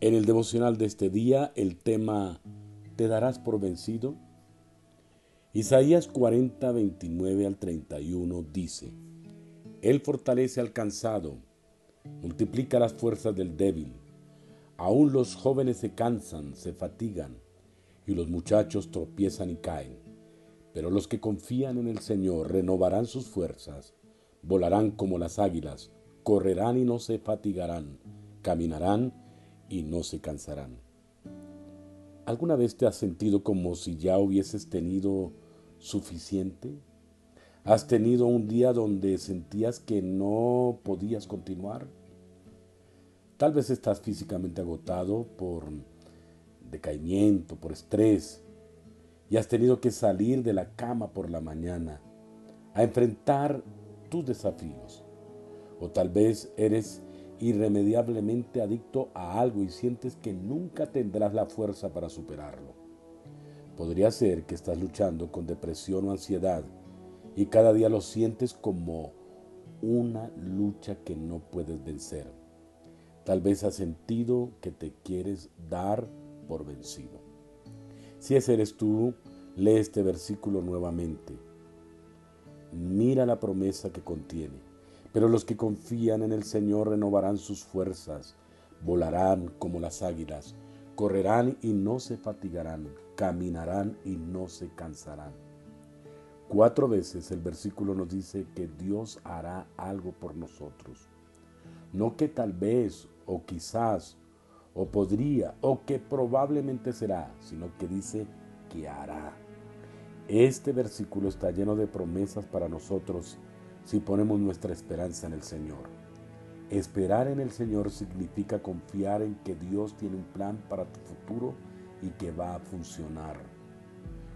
En el devocional de este día, el tema ¿Te darás por vencido? Isaías 40, 29 al 31 dice, Él fortalece al cansado, multiplica las fuerzas del débil. Aún los jóvenes se cansan, se fatigan, y los muchachos tropiezan y caen. Pero los que confían en el Señor renovarán sus fuerzas, volarán como las águilas, correrán y no se fatigarán, caminarán y no se cansarán. ¿Alguna vez te has sentido como si ya hubieses tenido suficiente? ¿Has tenido un día donde sentías que no podías continuar? Tal vez estás físicamente agotado por decaimiento, por estrés, y has tenido que salir de la cama por la mañana a enfrentar tus desafíos. O tal vez eres irremediablemente adicto a algo y sientes que nunca tendrás la fuerza para superarlo. Podría ser que estás luchando con depresión o ansiedad y cada día lo sientes como una lucha que no puedes vencer. Tal vez has sentido que te quieres dar por vencido. Si ese eres tú, lee este versículo nuevamente. Mira la promesa que contiene. Pero los que confían en el Señor renovarán sus fuerzas, volarán como las águilas, correrán y no se fatigarán, caminarán y no se cansarán. Cuatro veces el versículo nos dice que Dios hará algo por nosotros. No que tal vez o quizás o podría o que probablemente será, sino que dice que hará. Este versículo está lleno de promesas para nosotros si ponemos nuestra esperanza en el Señor. Esperar en el Señor significa confiar en que Dios tiene un plan para tu futuro y que va a funcionar.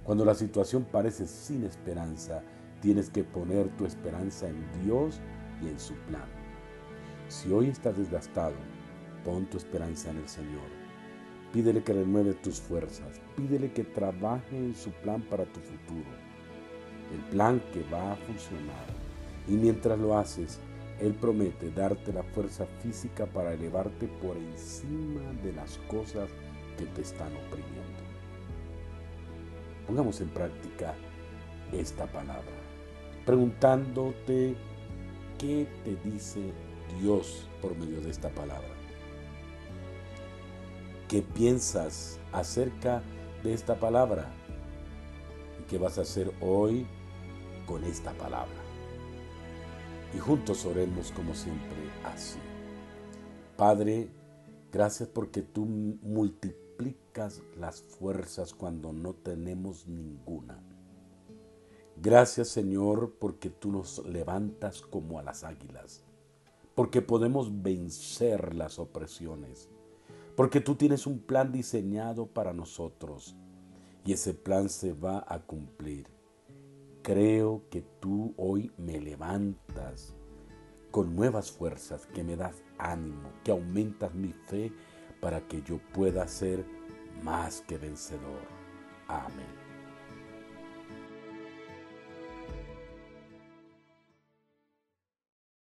Cuando la situación parece sin esperanza, tienes que poner tu esperanza en Dios y en su plan. Si hoy estás desgastado, pon tu esperanza en el Señor. Pídele que renueve tus fuerzas. Pídele que trabaje en su plan para tu futuro. El plan que va a funcionar y mientras lo haces, Él promete darte la fuerza física para elevarte por encima de las cosas que te están oprimiendo. Pongamos en práctica esta palabra, preguntándote qué te dice Dios por medio de esta palabra. ¿Qué piensas acerca de esta palabra? ¿Y qué vas a hacer hoy con esta palabra? Y juntos oremos como siempre así. Padre, gracias porque tú multiplicas las fuerzas cuando no tenemos ninguna. Gracias Señor porque tú nos levantas como a las águilas, porque podemos vencer las opresiones, porque tú tienes un plan diseñado para nosotros y ese plan se va a cumplir. Creo que tú hoy me levantas con nuevas fuerzas, que me das ánimo, que aumentas mi fe para que yo pueda ser más que vencedor. Amén.